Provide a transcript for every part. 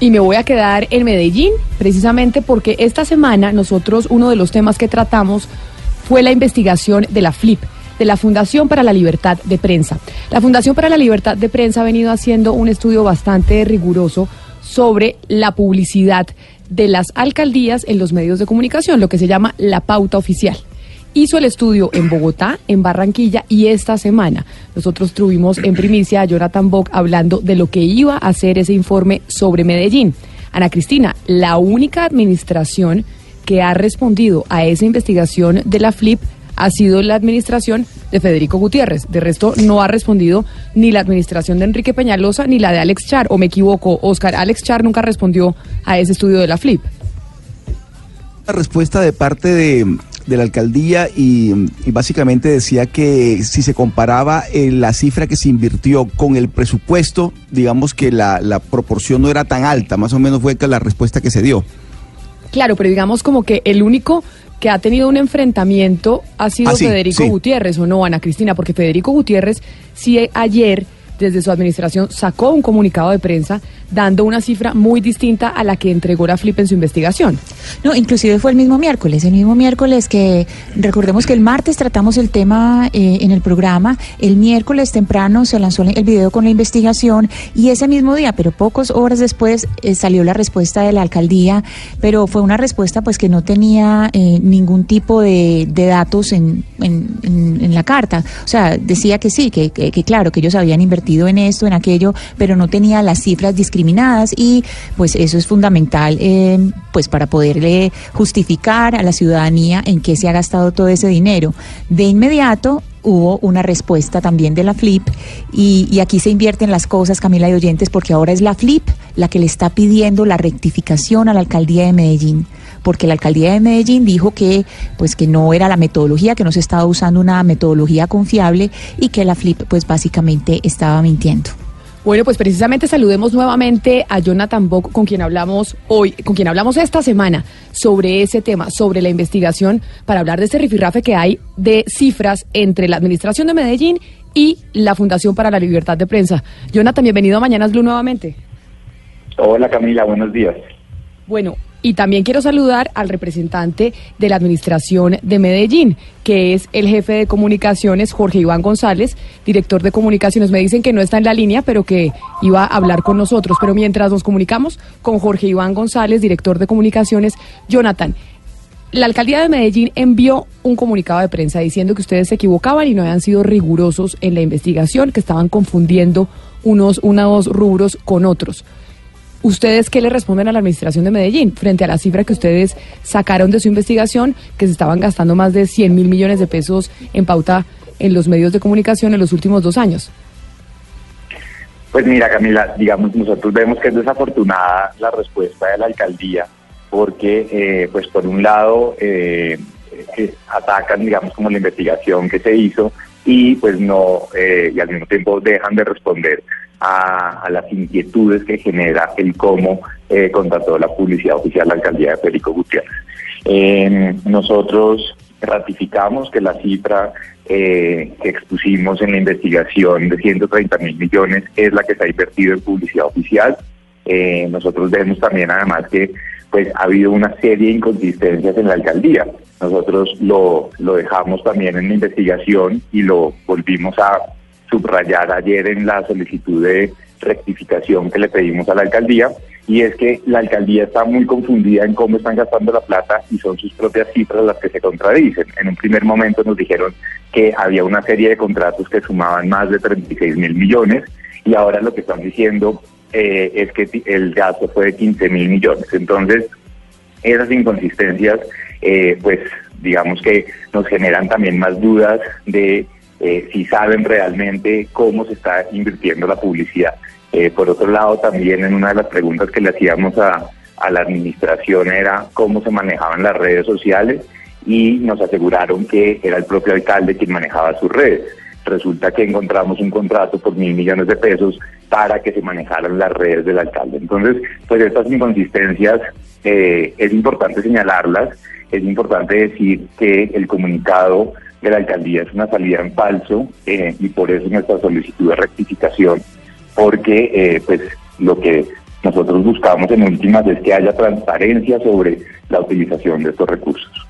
Y me voy a quedar en Medellín, precisamente porque esta semana nosotros uno de los temas que tratamos fue la investigación de la FLIP, de la Fundación para la Libertad de Prensa. La Fundación para la Libertad de Prensa ha venido haciendo un estudio bastante riguroso sobre la publicidad de las alcaldías en los medios de comunicación, lo que se llama la pauta oficial hizo el estudio en Bogotá, en Barranquilla y esta semana nosotros tuvimos en primicia a Jonathan Bock hablando de lo que iba a hacer ese informe sobre Medellín. Ana Cristina, la única administración que ha respondido a esa investigación de la FLIP ha sido la administración de Federico Gutiérrez. De resto, no ha respondido ni la administración de Enrique Peñalosa ni la de Alex Char. ¿O me equivoco, Oscar? Alex Char nunca respondió a ese estudio de la FLIP. La respuesta de parte de, de la alcaldía y, y, básicamente decía que si se comparaba eh, la cifra que se invirtió con el presupuesto, digamos que la, la proporción no era tan alta, más o menos fue la respuesta que se dio. Claro, pero digamos como que el único que ha tenido un enfrentamiento ha sido Ah, sí, Federico sí. Gutiérrez, ¿o no, Ana Cristina? Porque Federico Gutiérrez sí eh, ayer, desde su administración, sacó un comunicado de prensa dando una cifra muy distinta a la que entregó la FLIP en su investigación. No, inclusive fue el mismo miércoles, el mismo miércoles que recordemos que el martes tratamos el tema eh, en el programa, el miércoles temprano se lanzó el video con la investigación y ese mismo día, pero pocas horas después eh, salió la respuesta de la alcaldía, pero fue una respuesta pues que no tenía eh, ningún tipo de, datos en, la carta, o sea, decía que sí, que claro, que ellos habían invertido en esto, en aquello, pero no tenía las cifras discriminadas y pues eso es fundamental eh, pues para poderle justificar a la ciudadanía en qué se ha gastado todo ese dinero. De inmediato hubo una respuesta también de la FLIP y, y aquí se invierten las cosas, Camila y oyentes, porque ahora es la FLIP la que le está pidiendo la rectificación a la alcaldía de Medellín porque la alcaldía de Medellín dijo que pues que no era la metodología, que no se estaba usando una metodología confiable y que la FLIP pues básicamente estaba mintiendo. Bueno, pues precisamente saludemos nuevamente a Jonathan Bock, con quien hablamos hoy, con quien hablamos esta semana sobre ese tema, sobre la investigación, para hablar de este rifirrafe que hay de cifras entre la Administración de Medellín y la Fundación para la Libertad de Prensa. Jonathan, bienvenido a Mañanas Blue nuevamente. Hola Camila, buenos días. Bueno, y también quiero saludar al representante de la Administración de Medellín, que es el jefe de comunicaciones, Jorge Iván González, director de comunicaciones. Me dicen que no está en la línea, pero que iba a hablar con nosotros. Pero mientras nos comunicamos con Jorge Iván González, director de comunicaciones, Jonathan, la alcaldía de Medellín envió un comunicado de prensa diciendo que ustedes se equivocaban y no habían sido rigurosos en la investigación, que estaban confundiendo unos, unos rubros con otros. ¿Ustedes qué le responden a la administración de Medellín frente a la cifra que ustedes sacaron de su investigación, que se estaban gastando más de 100 mil millones de pesos en pauta en los medios de comunicación en los últimos dos años? Pues mira Camila, digamos, nosotros vemos que es desafortunada la respuesta de la alcaldía porque, eh, pues por un lado, eh, atacan, digamos, como la investigación que se hizo y pues no, eh, y al mismo tiempo dejan de responder a, a las inquietudes que genera el cómo eh, contrató la publicidad oficial la alcaldía de Federico Gutiérrez. Eh, nosotros ratificamos que la cifra eh, que expusimos en la investigación de 130 mil millones es la que se ha invertido en publicidad oficial. Eh, nosotros vemos también además que pues ha habido una serie de inconsistencias en la alcaldía. Nosotros lo, lo dejamos también en la investigación y lo volvimos a subrayar ayer en la solicitud de rectificación que le pedimos a la alcaldía y es que la alcaldía está muy confundida en cómo están gastando la plata y son sus propias cifras las que se contradicen. En un primer momento nos dijeron que había una serie de contratos que sumaban más de 36 mil millones y ahora lo que están diciendo eh, es que el gasto fue de 15 mil millones. Entonces, esas inconsistencias, eh, pues digamos que nos generan también más dudas de eh, si saben realmente cómo se está invirtiendo la publicidad. Eh, por otro lado, también en una de las preguntas que le hacíamos a, a la administración era cómo se manejaban las redes sociales y nos aseguraron que era el propio alcalde quien manejaba sus redes. Resulta que encontramos un contrato por mil millones de pesos para que se manejaran las redes del alcalde. Entonces, pues estas inconsistencias eh, es importante señalarlas, es importante decir que el comunicado de la alcaldía es una salida en falso eh, y por eso nuestra solicitud de rectificación, porque eh, pues lo que nosotros buscamos en últimas es que haya transparencia sobre la utilización de estos recursos.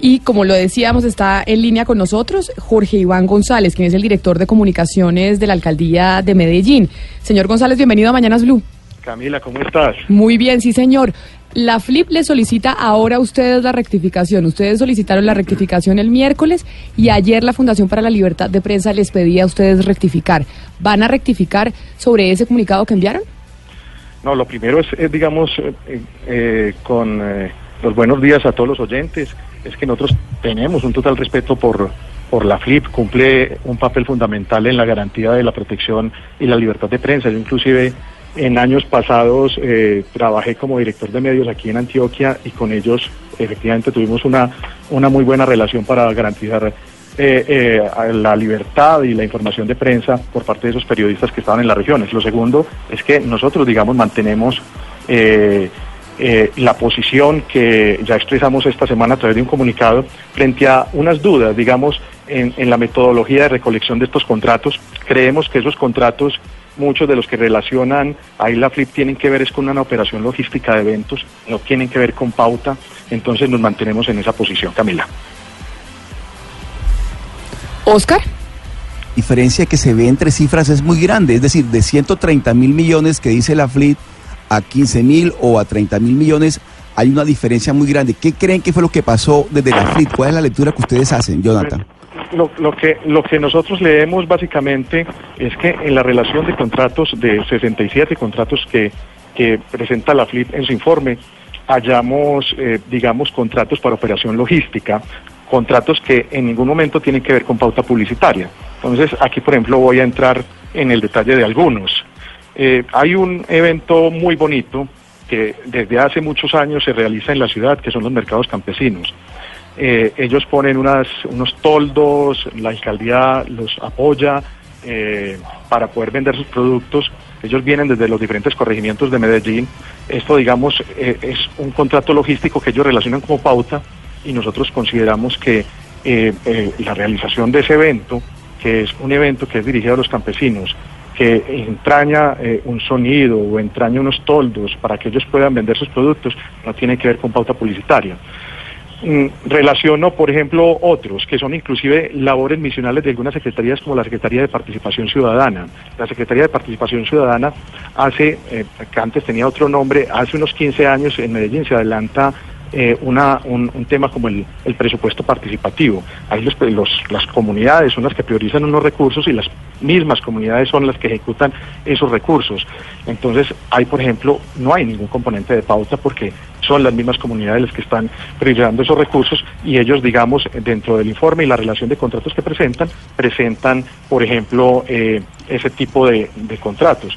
Y como lo decíamos, está en línea con nosotros Jorge Iván González, quien es el director de comunicaciones de la alcaldía de Medellín. Señor González, bienvenido a Mañanas Blue. Camila, ¿cómo estás? Muy bien, sí, señor. La FLIP le solicita ahora a ustedes la rectificación. Ustedes solicitaron la rectificación el miércoles y ayer la Fundación para la Libertad de Prensa les pedía a ustedes rectificar. ¿Van a rectificar sobre ese comunicado que enviaron? No, lo primero es, digamos, eh, eh, con eh, los buenos días a todos los oyentes, es que nosotros tenemos un total respeto por, por la FLIP, cumple un papel fundamental en la garantía de la protección y la libertad de prensa. Yo inclusive en años pasados eh, trabajé como director de medios aquí en Antioquia y con ellos efectivamente tuvimos una, una muy buena relación para garantizar eh, eh, la libertad y la información de prensa por parte de esos periodistas que estaban en las regiones. Lo segundo es que nosotros, digamos, mantenemos la posición que ya expresamos esta semana a través de un comunicado frente a unas dudas, digamos, en, en la metodología de recolección de estos contratos. Creemos que esos contratos muchos de los que relacionan a la Flip tienen que ver es con una operación logística de eventos, no tienen que ver con pauta, entonces nos mantenemos en esa posición, Camila. Oscar. Diferencia que se ve entre cifras es muy grande, es decir, de 130 mil millones que dice la FLIP a 15 mil o a 30 mil millones, hay una diferencia muy grande. ¿Qué creen que fue lo que pasó desde la FLIP? ¿Cuál es la lectura que ustedes hacen, Jonathan? Lo, lo, que, lo que nosotros leemos básicamente es que en la relación de contratos de 67 contratos que, presenta la FLIP en su informe, hallamos, eh, digamos, contratos para operación logística, contratos que en ningún momento tienen que ver con pauta publicitaria. Entonces, aquí, por ejemplo, voy a entrar en el detalle de algunos. Eh, hay un evento muy bonito que desde hace muchos años se realiza en la ciudad, que son los mercados campesinos. Eh, ellos ponen unas, unos toldos, la alcaldía los apoya eh, para poder vender sus productos. Ellos vienen desde los diferentes corregimientos de Medellín. Esto, digamos, eh, es un contrato logístico que ellos relacionan como pauta y nosotros consideramos que la realización de ese evento, que es un evento que es dirigido a los campesinos, que entraña un sonido o entraña unos toldos para que ellos puedan vender sus productos, no tiene que ver con pauta publicitaria. Mm, relaciono, por ejemplo, otros que son inclusive labores misionales de algunas secretarías como la Secretaría de Participación Ciudadana. La Secretaría de Participación Ciudadana hace, eh, que antes tenía otro nombre, hace unos 15 años en Medellín se adelanta eh, una, un, tema como el, presupuesto participativo. Ahí las comunidades son las que priorizan unos recursos y las mismas comunidades son las que ejecutan esos recursos. Entonces, hay, por ejemplo, no hay ningún componente de pauta porque son las mismas comunidades las que están priorizando esos recursos y ellos, digamos, dentro del informe y la relación de contratos que presentan, presentan, por ejemplo, eh, ese tipo de, contratos.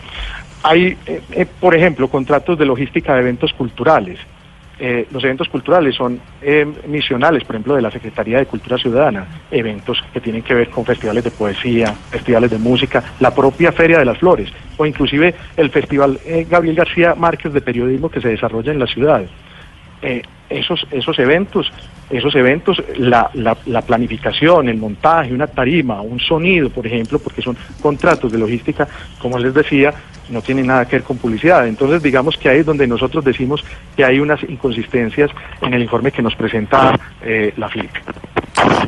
Hay, eh, por ejemplo, contratos de logística de eventos culturales. Eh, los eventos culturales son eh, misionales, por ejemplo, de la Secretaría de Cultura Ciudadana, eventos que tienen que ver con festivales de poesía, festivales de música, la propia Feria de las Flores o inclusive el Festival eh, Gabriel García Márquez de Periodismo que se desarrolla en la ciudad. esos, esos eventos, esos eventos, la, la, la, planificación, el montaje, una tarima, un sonido, por ejemplo, porque son contratos de logística, como les decía, no tiene nada que ver con publicidad. Entonces, digamos que ahí es donde nosotros decimos que hay unas inconsistencias en el informe que nos presenta eh, la FLIC.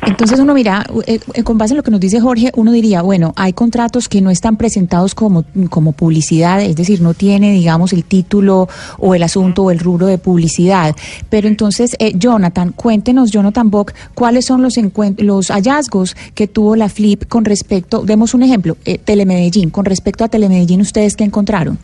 Entonces uno mira, eh, eh, con base en lo que nos dice Jorge, uno diría, bueno, hay contratos que no están presentados como, como publicidad, es decir, no tiene, digamos, el título o el asunto o el rubro de publicidad. Pero entonces, Jonathan, cuéntenos, Jonathan Bock, cuáles son los, los hallazgos que tuvo la FLIP con respecto, demos un ejemplo, Telemedellín, con respecto a Telemedellín, ustedes que encontraron?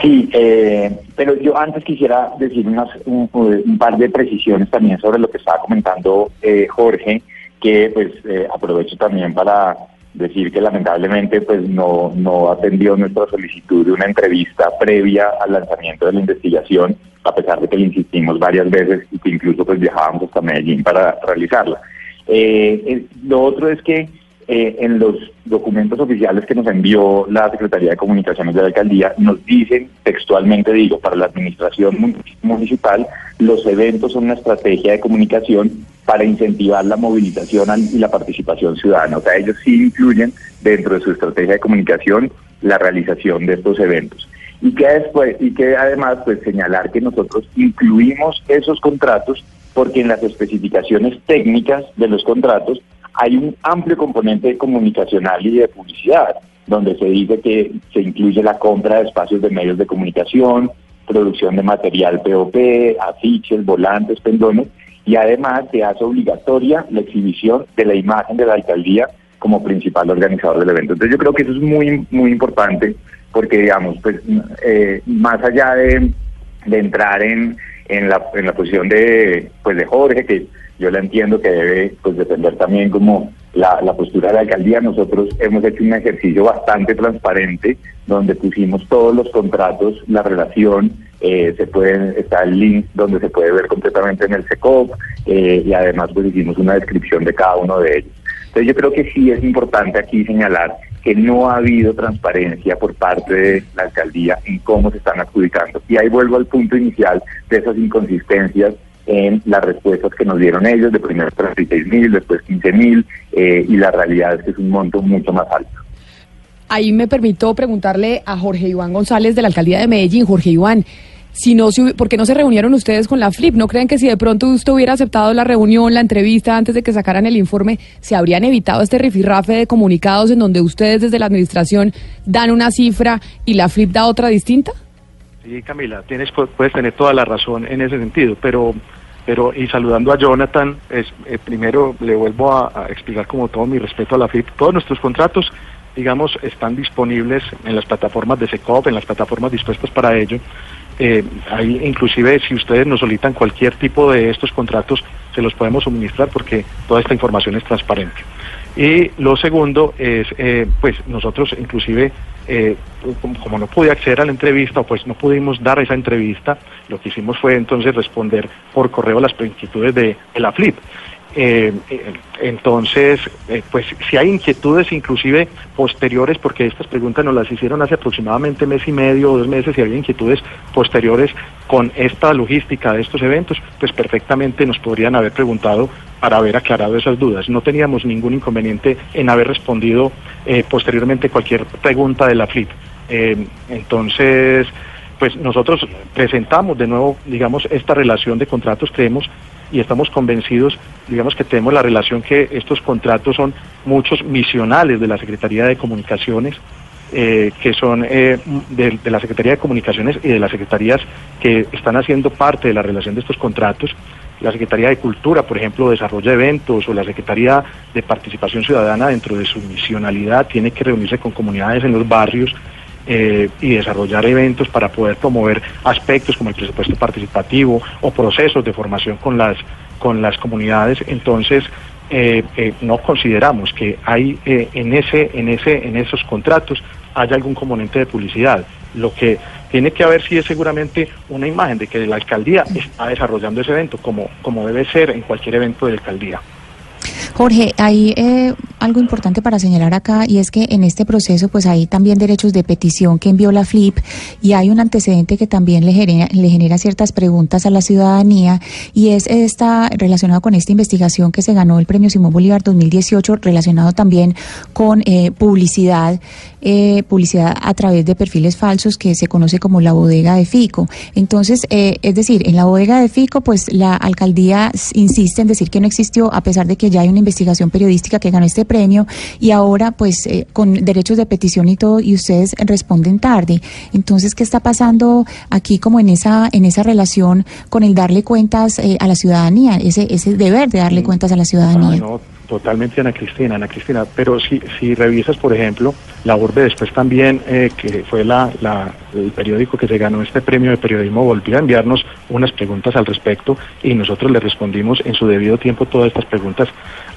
Sí, eh, pero yo antes quisiera decir unas, un, par de precisiones también sobre lo que estaba comentando eh, Jorge, que pues eh, aprovecho también para decir que lamentablemente pues no, no atendió nuestra solicitud de una entrevista previa al lanzamiento de la investigación, a pesar de que le insistimos varias veces y que incluso pues viajábamos hasta Medellín para realizarla. Eh, eh, lo otro es que eh, en los documentos oficiales que nos envió la Secretaría de Comunicaciones de la Alcaldía, nos dicen textualmente, digo, para la administración municipal, los eventos son una estrategia de comunicación para incentivar la movilización y la participación ciudadana. O sea, ellos sí incluyen dentro de su estrategia de comunicación la realización de estos eventos. Y que después, y que además, pues señalar que nosotros incluimos esos contratos porque en las especificaciones técnicas de los contratos hay un amplio componente comunicacional y de publicidad, donde se dice que se incluye la compra de espacios de medios de comunicación, producción de material POP, afiches, volantes, pendones, y además se hace obligatoria la exhibición de la imagen de la alcaldía como principal organizador del evento. Entonces yo creo que eso es muy muy importante porque digamos pues eh, más allá de, de entrar en, en la, en la posición de pues de Jorge que yo la entiendo que debe pues defender también como la, la, postura de la alcaldía. Nosotros hemos hecho un ejercicio bastante transparente donde pusimos todos los contratos, la relación, eh, se puede, está el link donde se puede ver completamente en el SECOP eh, y además pues hicimos una descripción de cada uno de ellos. Entonces yo creo que sí es importante aquí señalar que no ha habido transparencia por parte de la alcaldía en cómo se están adjudicando. Y ahí vuelvo al punto inicial de esas inconsistencias en las respuestas que nos dieron ellos, de primero 36 mil, después 15 mil, eh, y la realidad es que es un monto mucho más alto. Ahí me permito preguntarle a Jorge Iván González de la Alcaldía de Medellín. Jorge Iván, si no, ¿por qué no se reunieron ustedes con la FLIP? ¿No creen que si de pronto usted hubiera aceptado la reunión, la entrevista antes de que sacaran el informe, se habrían evitado este rifirrafe de comunicados en donde ustedes desde la administración dan una cifra y la FLIP da otra distinta? Sí, Camila, tienes, puedes tener toda la razón en ese sentido, pero pero y saludando a Jonathan, es, eh, primero le vuelvo a, explicar como todo mi respeto a la FIP. Todos nuestros contratos, digamos, están disponibles en las plataformas de SECOP, en las plataformas dispuestas para ello. Eh, ahí inclusive si ustedes nos solicitan cualquier tipo de estos contratos, se los podemos suministrar porque toda esta información es transparente. Y lo segundo es, eh, pues nosotros inclusive, eh, como, no pude acceder a la entrevista, pues no pudimos dar esa entrevista, lo que hicimos fue entonces responder por correo las inquietudes de, la FLIP. Eh, entonces, pues si hay inquietudes inclusive posteriores, porque estas preguntas nos las hicieron hace aproximadamente mes y medio o dos meses, y había inquietudes posteriores con esta logística de estos eventos, pues perfectamente nos podrían haber preguntado para haber aclarado esas dudas. No teníamos ningún inconveniente en haber respondido eh, posteriormente cualquier pregunta de la FLIP. Eh, entonces, pues nosotros presentamos de nuevo, digamos, esta relación de contratos, creemos y estamos convencidos, digamos que tenemos la relación que estos contratos son muchos misionales de la Secretaría de Comunicaciones, eh, que son de, de, la Secretaría de Comunicaciones y de las secretarías que están haciendo parte de la relación de estos contratos. La Secretaría de Cultura, por ejemplo, desarrolla eventos o la Secretaría de Participación Ciudadana dentro de su misionalidad tiene que reunirse con comunidades en los barrios eh, y desarrollar eventos para poder promover aspectos como el presupuesto participativo o procesos de formación con las con las comunidades. Entonces, eh, eh, no consideramos que hay en ese en ese en esos contratos haya algún componente de publicidad. Lo que tiene que haber sí es seguramente una imagen de que la alcaldía está desarrollando ese evento como, como debe ser en cualquier evento de la alcaldía. Jorge, hay eh, algo importante para señalar acá y es que en este proceso pues hay también derechos de petición que envió la FLIP y hay un antecedente que también le genera, le genera ciertas preguntas a la ciudadanía y es esta relacionado con esta investigación que se ganó el premio Simón Bolívar 2018 relacionado también con eh, publicidad, eh, publicidad a través de perfiles falsos que se conoce como la bodega de Fico. Entonces, es decir, en la bodega de Fico pues la alcaldía insiste en decir que no existió a pesar de que ya hay una investigación periodística que ganó este premio y ahora pues eh, con derechos de petición y todo y ustedes responden tarde. Entonces, ¿qué está pasando aquí como en esa en esa relación con el darle cuentas eh, a la ciudadanía, ese ese deber de darle mm. cuentas a la ciudadanía? Totalmente, Ana Cristina, Ana Cristina. Pero si, si revisas, por ejemplo, la Urbe después también, eh, que fue la, la, el periódico que se ganó este premio de periodismo, volvió a enviarnos unas preguntas al respecto y nosotros le respondimos en su debido tiempo todas estas preguntas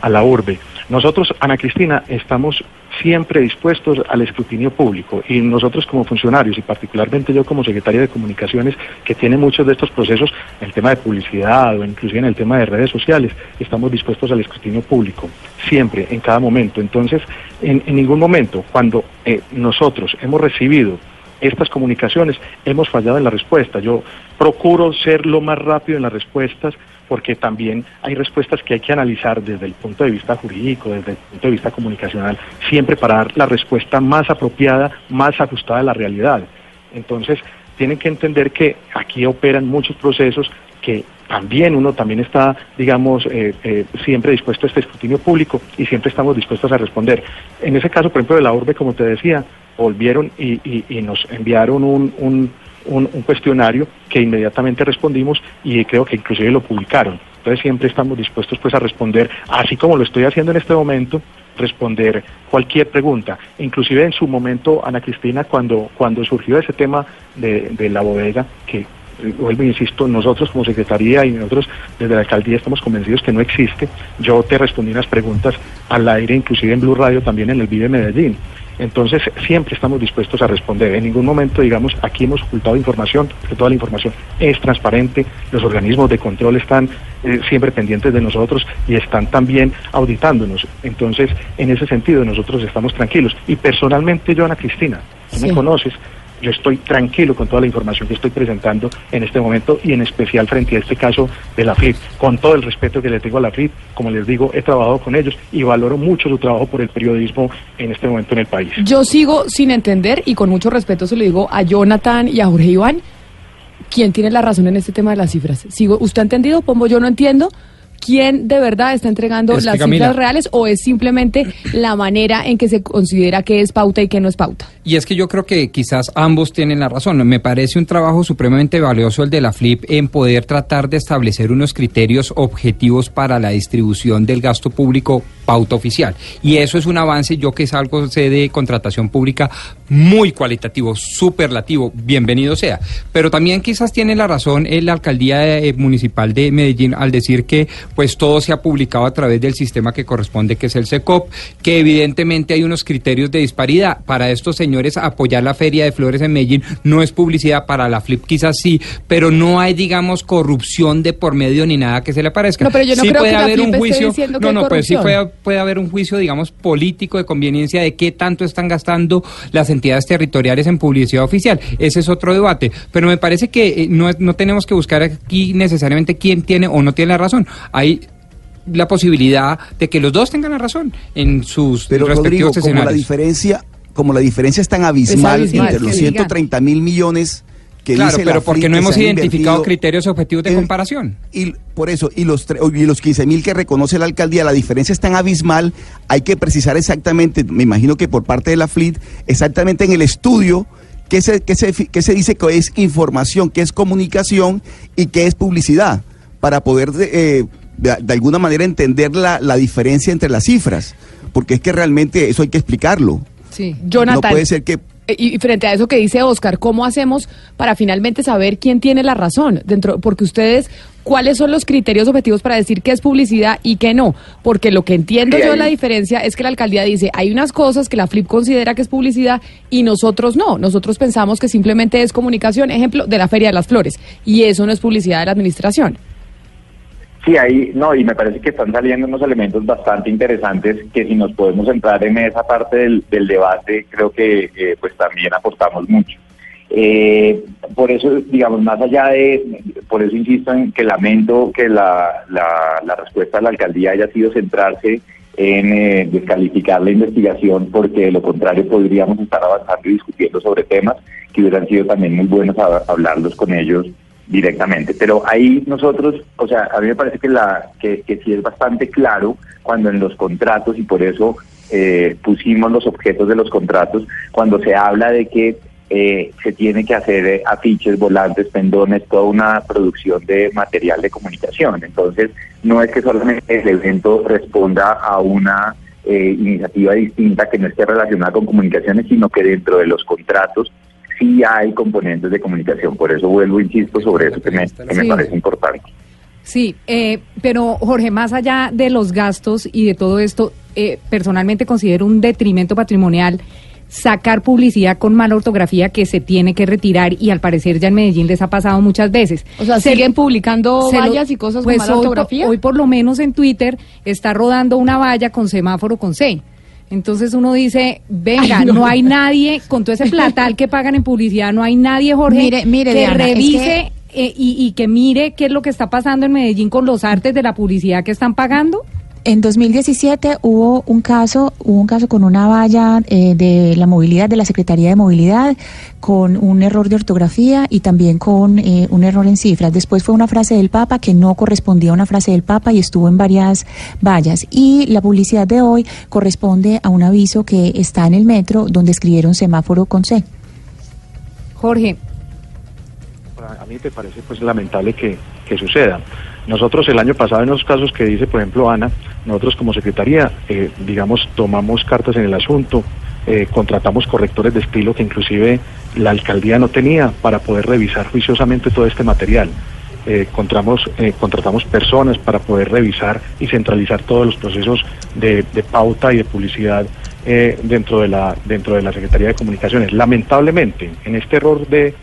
a la Urbe. Nosotros, Ana Cristina, estamos siempre dispuestos al escrutinio público y nosotros como funcionarios y particularmente yo como secretario de comunicaciones que tiene muchos de estos procesos en el tema de publicidad o inclusive en el tema de redes sociales, estamos dispuestos al escrutinio público, siempre, en cada momento. Entonces, en, ningún momento, cuando eh, nosotros hemos recibido estas comunicaciones, hemos fallado en la respuesta. Yo procuro ser lo más rápido en las respuestas porque también hay respuestas que hay que analizar desde el punto de vista jurídico, desde el punto de vista comunicacional, siempre para dar la respuesta más apropiada, más ajustada a la realidad. Entonces, tienen que entender que aquí operan muchos procesos que también uno también está, digamos, eh, eh, siempre dispuesto a este escrutinio público y siempre estamos dispuestos a responder. En ese caso, por ejemplo, de la urbe, como te decía, volvieron y, nos enviaron un, cuestionario que inmediatamente respondimos y creo que inclusive lo publicaron. Entonces siempre estamos dispuestos pues a responder, así como lo estoy haciendo en este momento, responder cualquier pregunta. Inclusive en su momento, Ana Cristina, cuando, cuando surgió ese tema de, de la bodega, que vuelvo e insisto, nosotros como Secretaría y nosotros desde la Alcaldía estamos convencidos que no existe. Yo te respondí unas preguntas al aire, inclusive en Blue Radio, también en el Vive Medellín. Entonces, siempre estamos dispuestos a responder. En ningún momento, digamos, aquí hemos ocultado información, porque toda la información es transparente, los organismos de control están eh, siempre pendientes de nosotros y están también auditándonos. Entonces, en ese sentido, nosotros estamos tranquilos. Y personalmente, yo, Ana Cristina, tú me conoces, yo estoy tranquilo con toda la información que estoy presentando en este momento y en especial frente a este caso de la FLIP. Con todo el respeto que le tengo a la FLIP, como les digo, he trabajado con ellos y valoro mucho su trabajo por el periodismo en este momento en el país. Yo sigo sin entender y con mucho respeto se lo digo a Jonathan y a Jorge Iván, ¿quién tiene la razón en este tema de las cifras? Sigo, ¿Usted ha entendido? Pombo, yo no entiendo quién de verdad está entregando las cifras reales o es simplemente la manera en que se considera que es pauta y que no es pauta. Y es que yo creo que quizás ambos tienen la razón. Me parece un trabajo supremamente valioso el de la FLIP en poder tratar de establecer unos criterios objetivos para la distribución del gasto público pauta oficial. Y eso es un avance, yo que salgo de contratación pública muy cualitativo, superlativo, bienvenido sea. Pero también quizás tiene la razón la alcaldía eh, municipal de Medellín al decir que pues todo se ha publicado a través del sistema que corresponde, que es el SECOP, que evidentemente hay unos criterios de disparidad. Para estos señores apoyar la Feria de Flores en Medellín no es publicidad, para la FLIP quizás sí, pero no hay, digamos, corrupción de por medio ni nada que se le parezca. No, pero yo no sí creo puede que haber un juicio. No, no, pues sí puede, puede haber un juicio, digamos, político de conveniencia de qué tanto están gastando las entidades territoriales en publicidad oficial. Ese es otro debate. Pero me parece que eh, no, no tenemos que buscar aquí necesariamente quién tiene o no tiene la razón. Hay la posibilidad de que los dos tengan la razón en sus Pero respectivos Rodrigo, Como la diferencia, como la diferencia es tan abismal, entre los 130 mil millones que claro, dice pero porque no hemos identificado criterios objetivos de comparación. Y por eso, y los, y los 15 mil que reconoce la alcaldía, la diferencia es tan abismal, hay que precisar exactamente, me imagino que por parte de la FLIT, exactamente en el estudio, qué se, qué se, qué se dice que es información, qué es comunicación y qué es publicidad, para poder eh, de, alguna manera entender la, la diferencia entre las cifras, porque es que realmente eso hay que explicarlo. Sí, Jonathan. No puede ser que eh, y frente a eso que dice Oscar, ¿cómo hacemos para finalmente saber quién tiene la razón? Dentro, porque ustedes, ¿cuáles son los criterios objetivos para decir qué es publicidad y qué no? Porque lo que entiendo yo la diferencia es que la alcaldía dice, hay unas cosas que la FLIP considera que es publicidad y nosotros no. Nosotros pensamos que simplemente es comunicación, ejemplo, de la Feria de las Flores. Y eso no es publicidad de la administración. Sí, ahí, no, y me parece que están saliendo unos elementos bastante interesantes que si nos podemos entrar en esa parte del, debate, creo que eh, pues también aportamos mucho. Eh, por eso, digamos, más allá de, por eso insisto en que lamento que la, la, respuesta de la alcaldía haya sido centrarse en eh, descalificar la investigación, porque de lo contrario podríamos estar avanzando y discutiendo sobre temas que hubieran sido también muy buenos hablarlos con ellos directamente. Pero ahí nosotros, o sea, a mí me parece que, la, que, que sí es bastante claro cuando en los contratos, y por eso eh, pusimos los objetos de los contratos, cuando se habla de que eh, se tiene que hacer eh, afiches, volantes, pendones, toda una producción de material de comunicación. Entonces, no es que solamente el evento responda a una iniciativa distinta que no esté relacionada con comunicaciones, sino que dentro de los contratos sí hay componentes de comunicación. Por eso vuelvo, insisto, sobre eso que me, parece importante. Sí, eh, pero Jorge, más allá de los gastos y de todo esto, eh, personalmente considero un detrimento patrimonial sacar publicidad con mala ortografía que se tiene que retirar y al parecer ya en Medellín les ha pasado muchas veces. O sea, Se- siguen publicando se lo- vallas y cosas pues con mala hoy, por- ortografía. Hoy por lo menos en Twitter está rodando una valla con semáforo con C. Entonces uno dice, venga, Ay, no. no. hay nadie, con todo ese platal que pagan en publicidad, no hay nadie, Jorge, Mire, mire, que Diana, es revise eh, y, y que mire qué es lo que está pasando en Medellín con los artes de la publicidad que están pagando. En 2017 hubo un caso, hubo un caso con una valla eh, de la movilidad de la Secretaría de Movilidad con un error de ortografía y también con eh, un error en cifras. Después fue una frase del Papa que no correspondía a una frase del Papa y estuvo en varias vallas. Y la publicidad de hoy corresponde a un aviso que está en el metro donde escribieron semáforo con C. Jorge, a mí me parece pues lamentable que, que suceda. Nosotros el año pasado en los casos que dice, por ejemplo, Ana, nosotros como Secretaría, eh, digamos, tomamos cartas en el asunto, eh, contratamos correctores de estilo que inclusive la alcaldía no tenía para poder revisar juiciosamente todo este material. Eh, contratamos, eh, contratamos personas para poder revisar y centralizar todos los procesos de, pauta y de publicidad dentro, de la, dentro de la Secretaría de Comunicaciones. Lamentablemente, en este error de,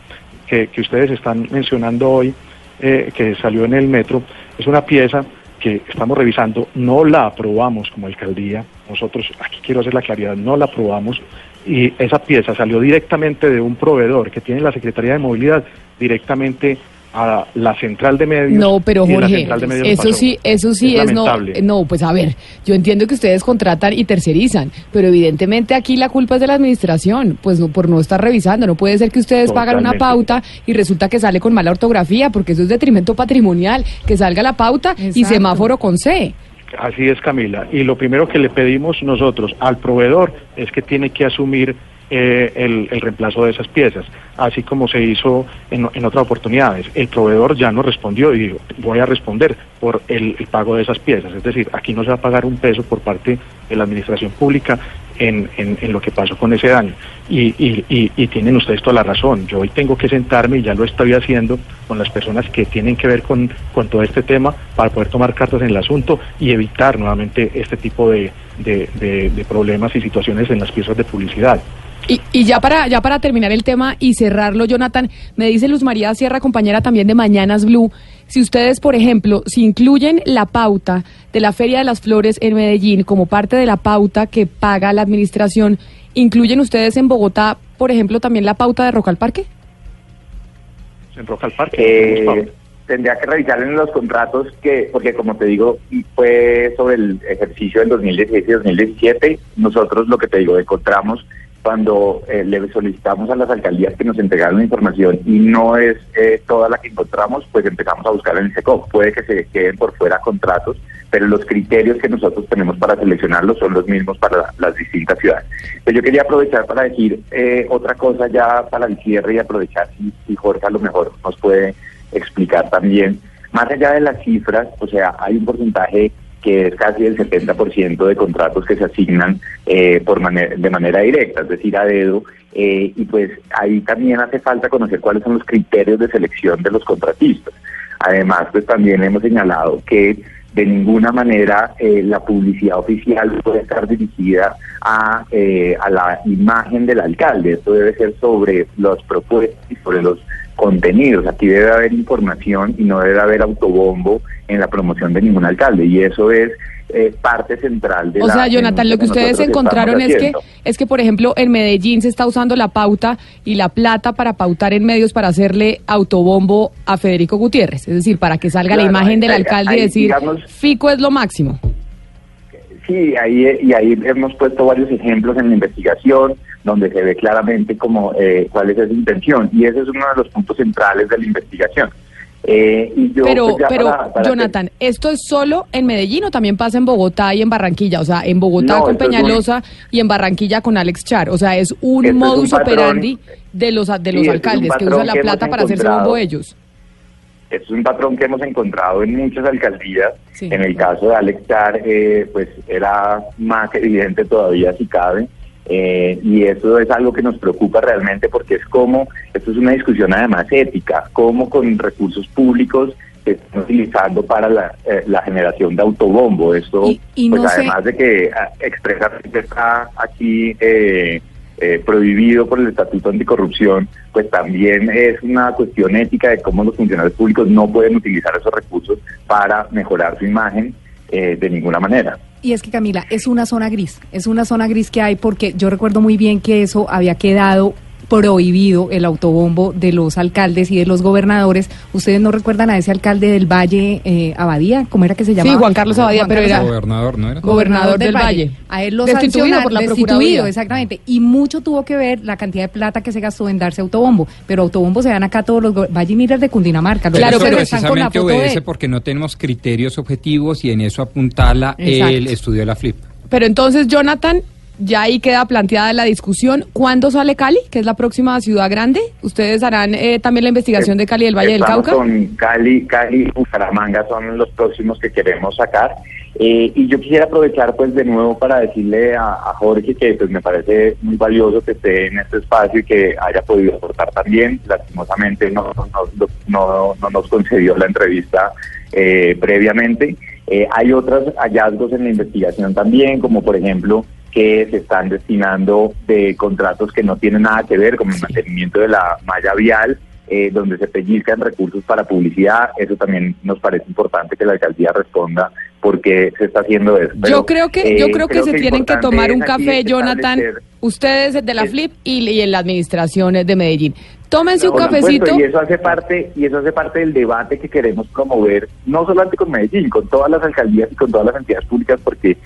que, ustedes están mencionando hoy, que salió en el metro, es una pieza que estamos revisando, no la aprobamos como alcaldía, nosotros, aquí quiero hacer la claridad, no la aprobamos. Y esa pieza salió directamente de un proveedor que tiene la Secretaría de Movilidad directamente a la central de medios. No, pero Jorge, central de medios eso sí, eso sí es, no, no, pues a ver, yo entiendo que ustedes contratan y tercerizan, pero evidentemente aquí la culpa es de la administración, pues no, por no estar revisando, no puede ser que ustedes pagan una Totalmente. pauta y resulta que sale con mala ortografía, porque eso es detrimento patrimonial, que salga la pauta y semáforo con C. Así es, Camila. Y lo primero que le pedimos nosotros al proveedor es que tiene que asumir eh, el, el reemplazo de esas piezas, así como se hizo en, en otras oportunidades. El proveedor ya no respondió y dijo, voy a responder por el, pago de esas piezas. Es decir, aquí no se va a pagar un peso por parte de la administración pública en, en- lo que pasó con ese daño. Y, y- y- tienen ustedes toda la razón. Yo hoy tengo que sentarme y ya lo estoy haciendo con las personas que tienen que ver con, con todo este tema para poder tomar cartas en el asunto y evitar nuevamente este tipo de- de problemas y situaciones en las piezas de publicidad. Y, y ya para ya para terminar el tema y cerrarlo, Jonathan, me dice Luz María Sierra, compañera también de Mañanas Blue, si ustedes, por ejemplo, si incluyen la pauta de la Feria de las Flores en Medellín como parte de la pauta que paga la administración, ¿incluyen ustedes en Bogotá, por ejemplo, también la pauta de Rock al Parque? En Rock al Parque. Eh, tendría que revisar en los contratos que, porque como te digo, fue sobre el ejercicio del 2016 y 2017, nosotros lo que te digo, encontramos cuando eh, le solicitamos a las alcaldías que nos entregaron la información y no es eh, toda la que encontramos, pues empezamos a buscar en el SECOP. Puede que se queden por fuera contratos, pero los criterios que nosotros tenemos para seleccionarlos son los mismos para la- las distintas ciudades. Pero yo quería aprovechar para decir eh, otra cosa ya para el cierre y aprovechar si, si Jorge a lo mejor nos puede explicar también. Más allá de las cifras, o sea, hay un porcentaje que es casi el 70% de contratos que se asignan eh, por manera, de manera directa, es decir, a dedo, eh, y pues ahí también hace falta conocer cuáles son los criterios de selección de los contratistas. Además, pues también hemos señalado que de ninguna manera eh, la publicidad oficial puede estar dirigida a, eh, a la imagen del alcalde. Esto debe ser sobre los propuestos y sobre los contenidos. Aquí debe haber información y no debe haber autobombo en la promoción de ningún alcalde. Y eso es eh, parte central de O la sea, Jonathan, lo que ustedes encontraron es que, es que, por ejemplo, en Medellín se está usando la pauta y la plata para pautar en medios para hacerle autobombo a Federico Gutiérrez. Es decir, para que salga la imagen del ahí- alcalde y decir, digamos- Fico es lo máximo. Sí, ahí, y ahí hemos puesto varios ejemplos en la investigación donde se ve claramente como eh, cuál es esa intención y ese es uno de los puntos centrales de la investigación. Eh, y yo, pero, pues, ya pero para- para- Jonathan, ¿esto es solo en Medellín o también pasa en Bogotá y en Barranquilla? O sea, en Bogotá No, con un- Peñalosa y en Barranquilla con Alex Char. O sea, es un Esto es un modus patrón- operandi de los, de los Sí, es alcaldes que usan la que plata para hacerse bombo ellos. Es un patrón que hemos encontrado en muchas alcaldías. Sí. En el caso de Alex Char, eh, pues era más evidente todavía si cabe. Eh, y eso es algo que nos preocupa realmente porque es como, esto es una discusión además ética, cómo con recursos públicos se están utilizando para la, eh, la generación de autobombo. Esto, Y- y pues sé- además de que ah, expresamente está aquí eh, eh, prohibido por el Estatuto Anticorrupción, pues también es una cuestión ética de cómo los funcionarios públicos no pueden utilizar esos recursos para mejorar su imagen eh, de ninguna manera. Y es que Camila, es una zona gris, es una zona gris que hay porque yo recuerdo muy bien que eso había quedado prohibido el autobombo de los alcaldes y de los gobernadores. ¿Ustedes no recuerdan a ese alcalde del Valle eh, Abadía? ¿Cómo era que se Sí, llamaba? Juan Carlos Abadía, pero Carlos era. Gobernador, ¿no era? gobernador del Valle. A él lo Destituido por la destituido, Procuraduría. exactamente. Y mucho tuvo que ver la cantidad de plata que se gastó en darse autobombo. Pero autobombo se dan acá todos los Valle Miras de Cundinamarca. Los Pero están con la precisamente foto de obedece porque no tenemos criterios objetivos y en eso apuntala Exacto. el estudio de la FLIP. Pero entonces, Jonathan, ya ahí queda planteada la discusión. ¿Cuándo sale Cali, que es la próxima ciudad grande? ¿Ustedes harán eh, también la investigación de Cali del Valle del Cauca? Con Cali, Cali y Bucaramanga son los próximos que queremos sacar. Eh, y yo quisiera aprovechar pues de nuevo para decirle a, a Jorge que pues me parece muy valioso que esté en este espacio y que haya podido aportar también. Lastimosamente no, no, no, no nos concedió la entrevista eh, previamente. Eh, hay otros hallazgos en la investigación también, como por ejemplo que se están destinando de contratos que no tienen nada que ver con el mantenimiento de la malla vial, eh, donde se pellizcan recursos para publicidad. Eso también nos parece importante que la alcaldía responda por qué se está haciendo eso. Pero, yo creo que yo eh, creo que se tienen que tomar un café, Jonathan. Ustedes de la FLIP y, y en la administración de Medellín. Tómense un Por supuesto, cafecito. y eso hace parte y eso hace parte del debate que queremos promover no solamente con Medellín con todas las alcaldías y con todas las entidades públicas porque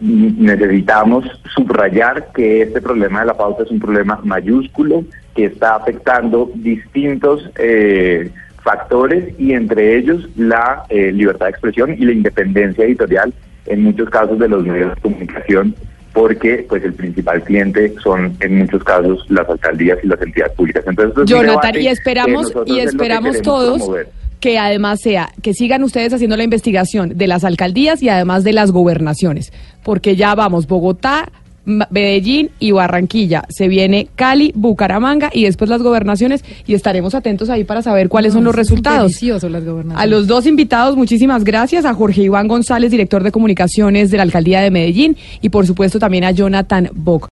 necesitamos subrayar que este problema de la pauta es un problema mayúsculo que está afectando distintos eh, factores y entre ellos la eh, libertad de expresión y la independencia editorial en muchos casos de los medios de comunicación porque pues el principal cliente son en muchos casos las alcaldías y las entidades públicas. Entonces, es Jonathan, y esperamos y es lo que esperamos todos promover. que además sea que sigan ustedes haciendo la investigación de las alcaldías y además de las gobernaciones, porque ya vamos Bogotá, Medellín y Barranquilla. Se viene Cali, Bucaramanga y después las gobernaciones y estaremos atentos ahí para saber cuáles son los resultados. Las gobernaciones. A los dos invitados, muchísimas gracias. A Jorge Iván González, director de comunicaciones de la Alcaldía de Medellín, y por supuesto también a Jonathan Bock.